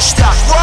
mostrar.